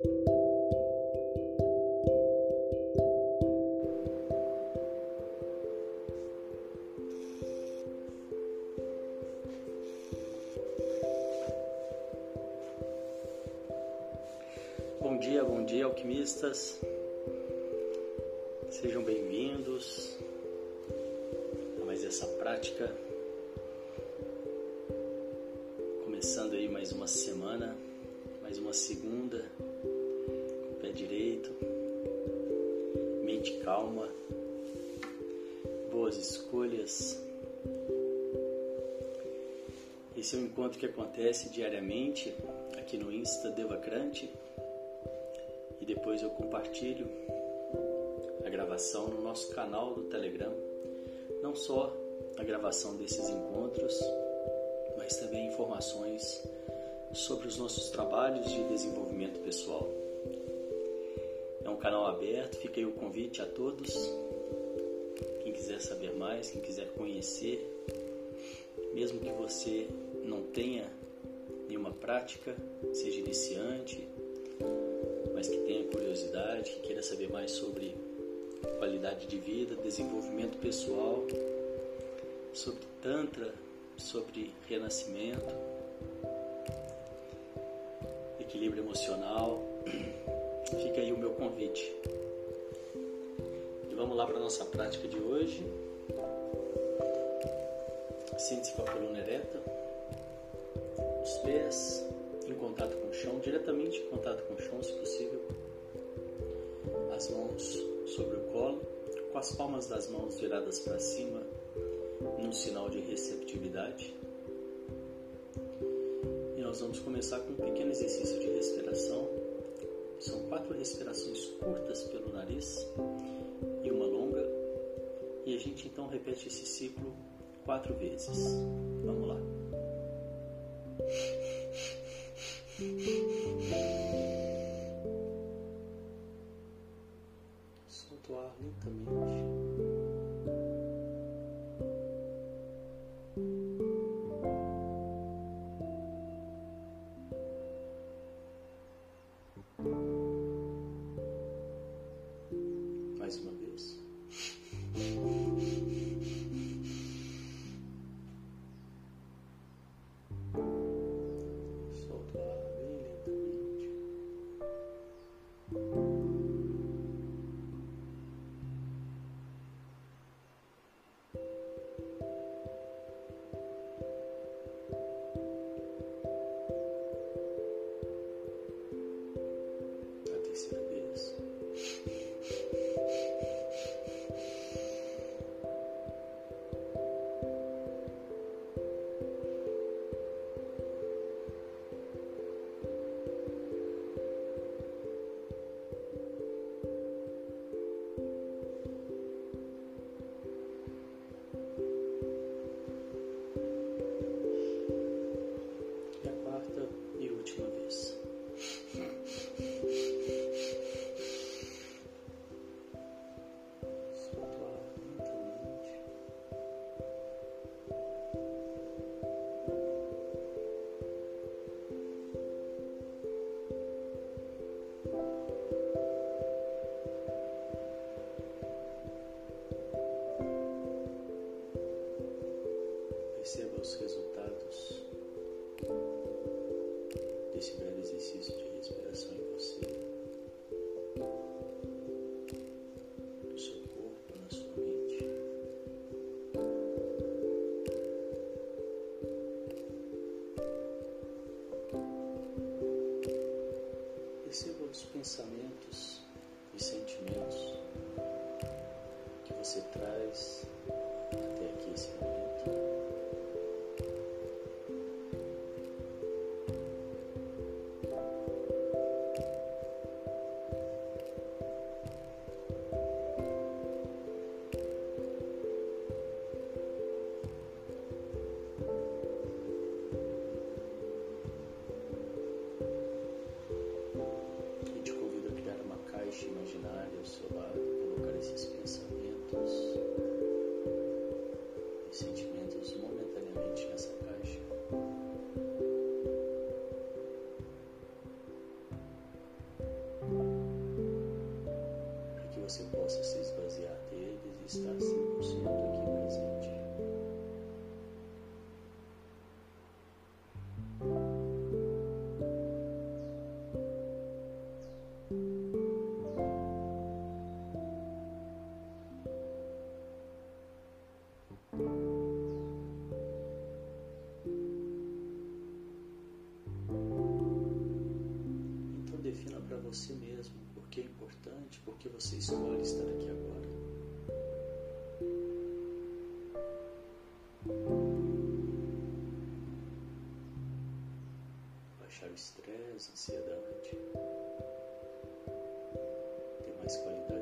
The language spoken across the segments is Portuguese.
Bom dia, bom dia, alquimistas. Sejam bem-vindos a mais essa prática. Começando aí mais uma semana, mais uma segunda, direito, mente calma, boas escolhas. Esse é um encontro que acontece diariamente aqui no Insta Devacrante depois eu compartilho a gravação no nosso canal do Telegram. Não só a gravação desses encontros, mas também informações sobre os nossos trabalhos de desenvolvimento pessoal. Canal aberto, fica aí o convite a todos. Quem quiser saber mais, quem quiser conhecer, mesmo que você não tenha nenhuma prática, seja iniciante, mas que tenha curiosidade, que queira saber mais sobre qualidade de vida, desenvolvimento pessoal, sobre Tantra, sobre renascimento, equilíbrio emocional, fica aí o meu convite. E vamos lá para a nossa prática de hoje. Sente-se com a coluna ereta, os pés em contato com o chão, diretamente em contato com o chão, se possível. As mãos sobre o colo, com as palmas das mãos viradas para cima, num sinal de receptividade. E nós vamos começar com um pequeno exercício de respiração. São quatro respirações curtas pelo nariz e uma longa. E a gente então repete esse ciclo quatro vezes. Vamos lá. Desse breve exercício de que você escolhe estar aqui agora. Baixar o estresse, ansiedade. Ter mais qualidade.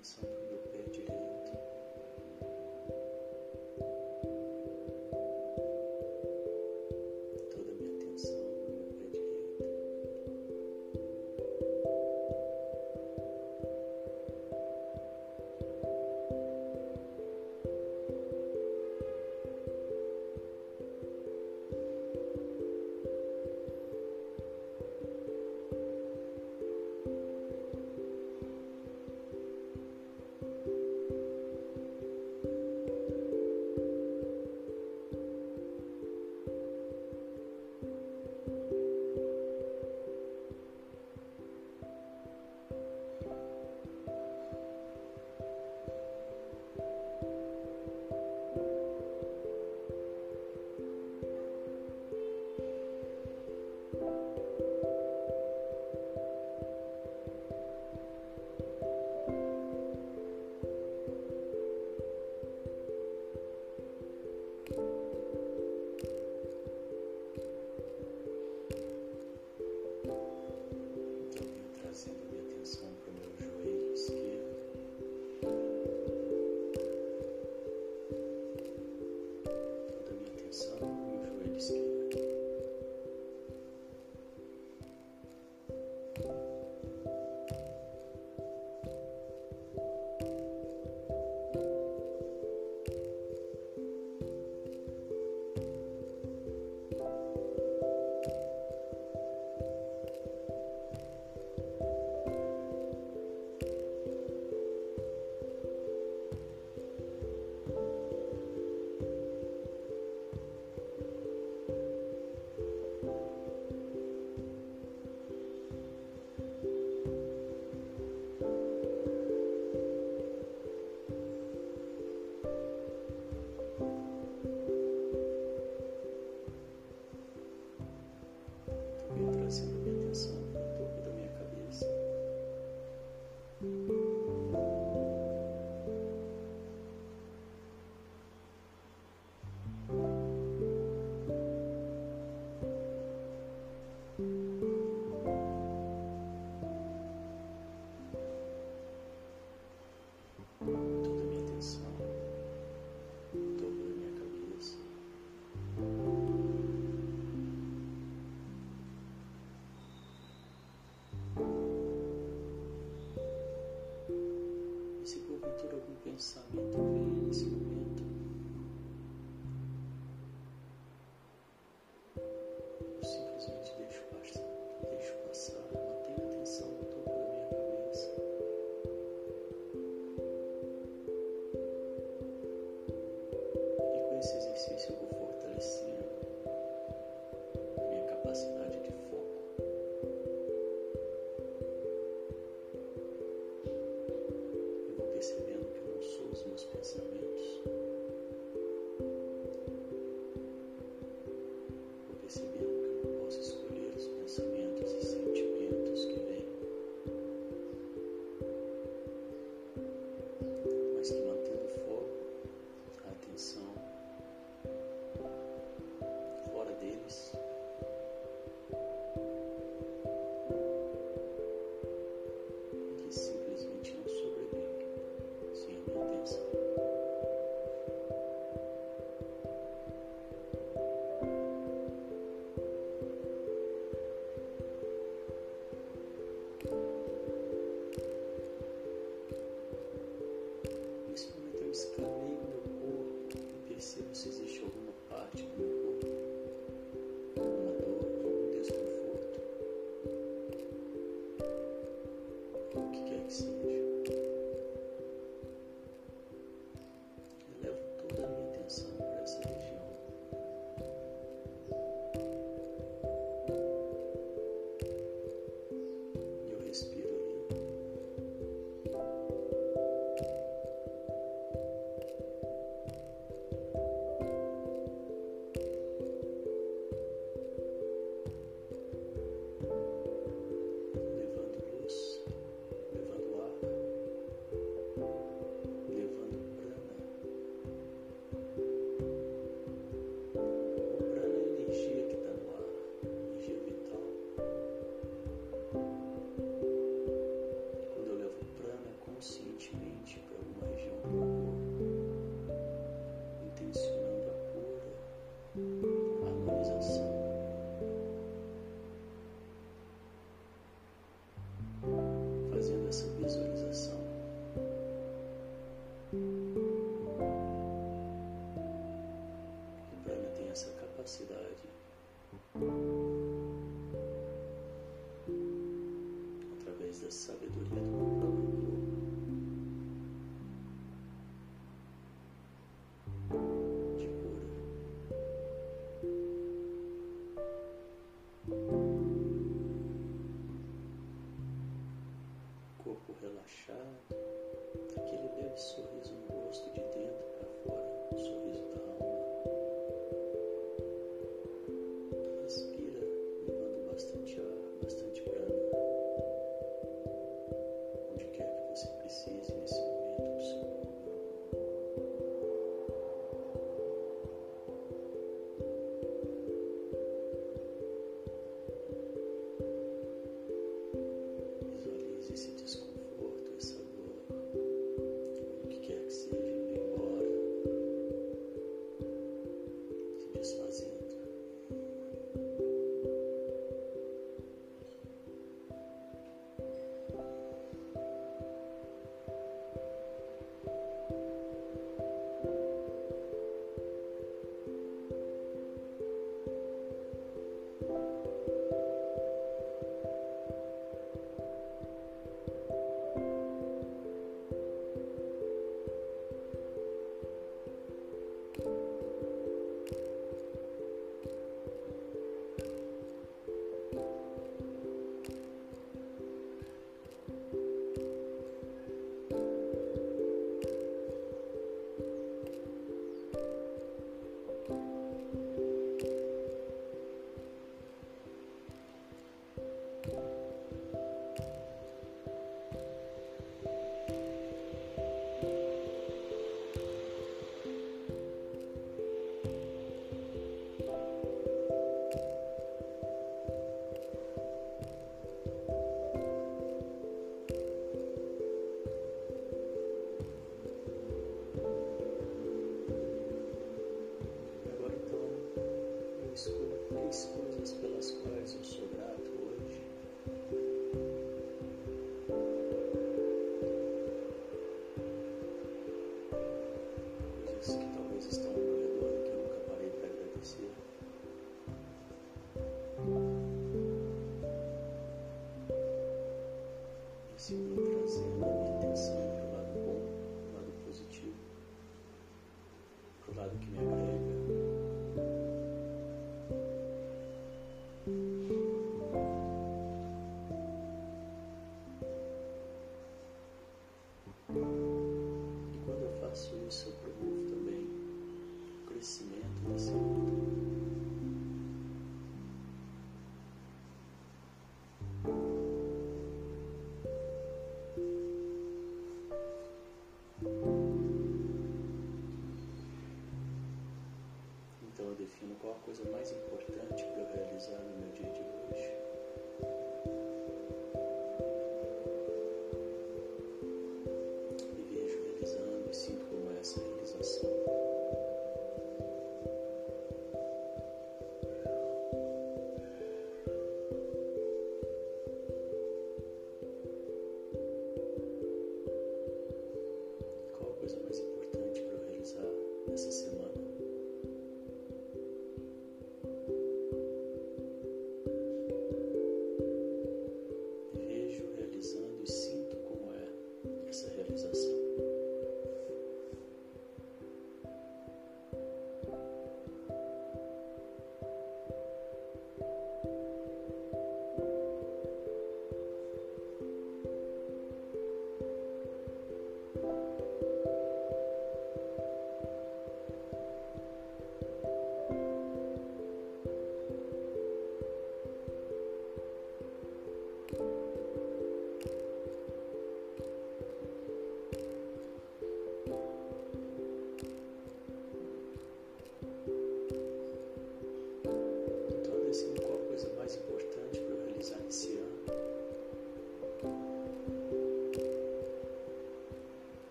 example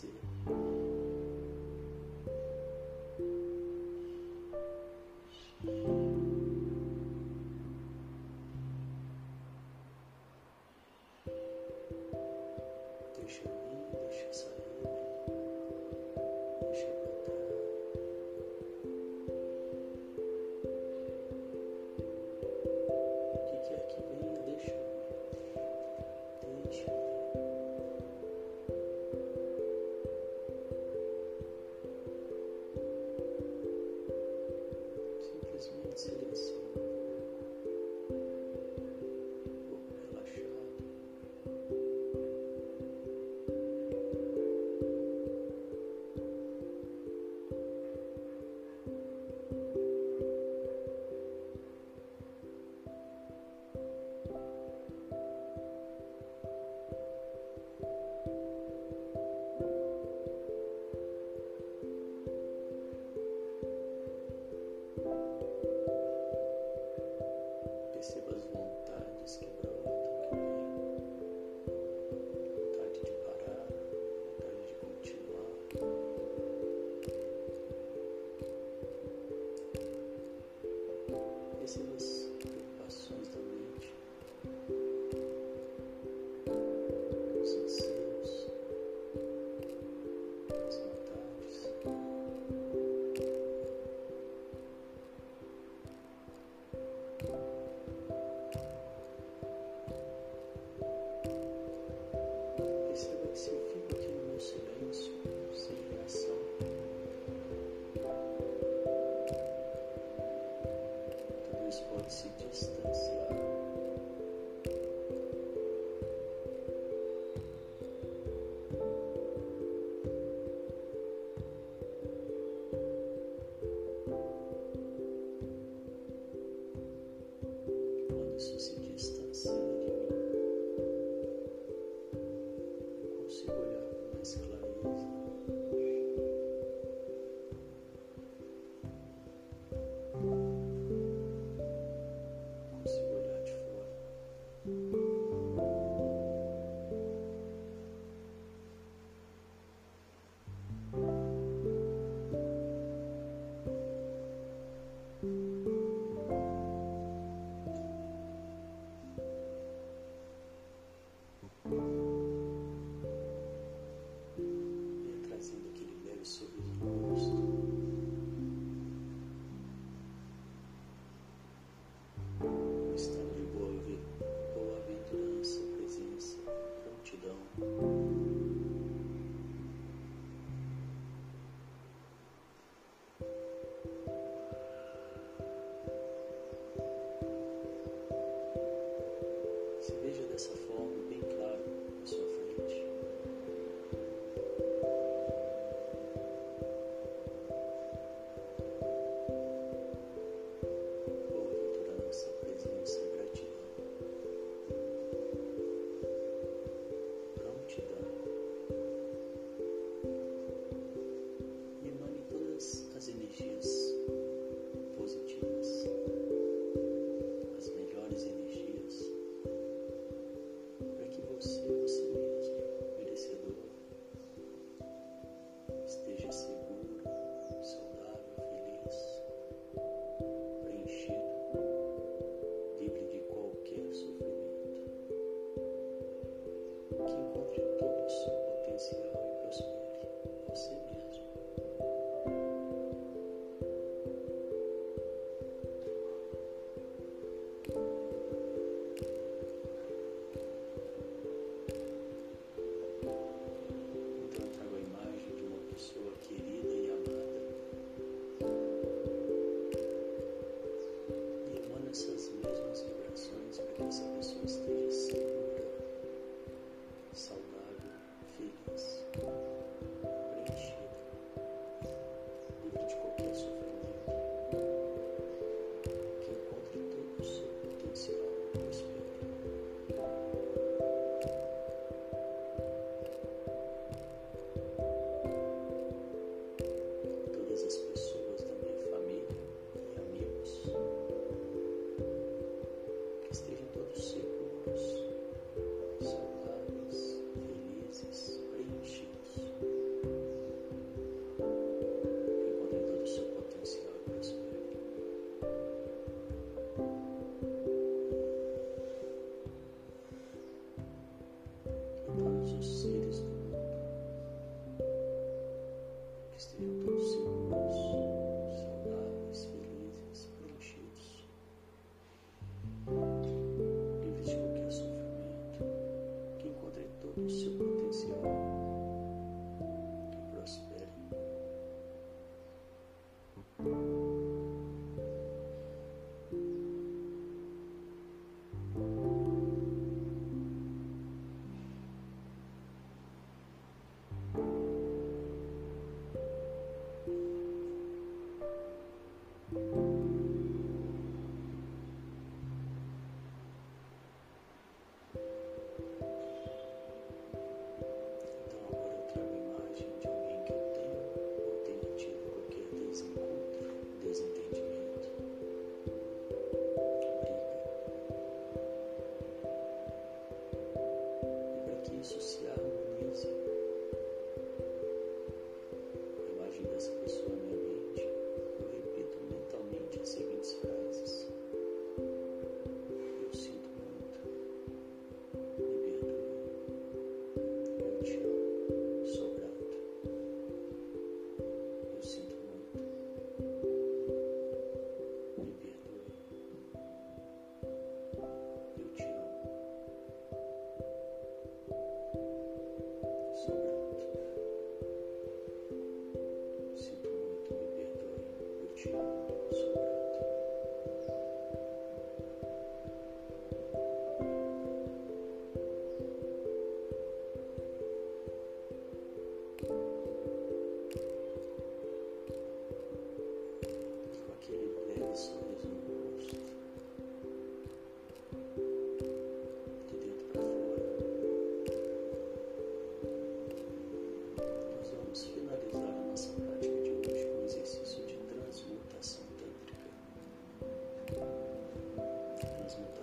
Deixa eu ir, deixa sair, deixa eu. O que quer é que vem deixa. Deixa isso se distancia.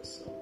so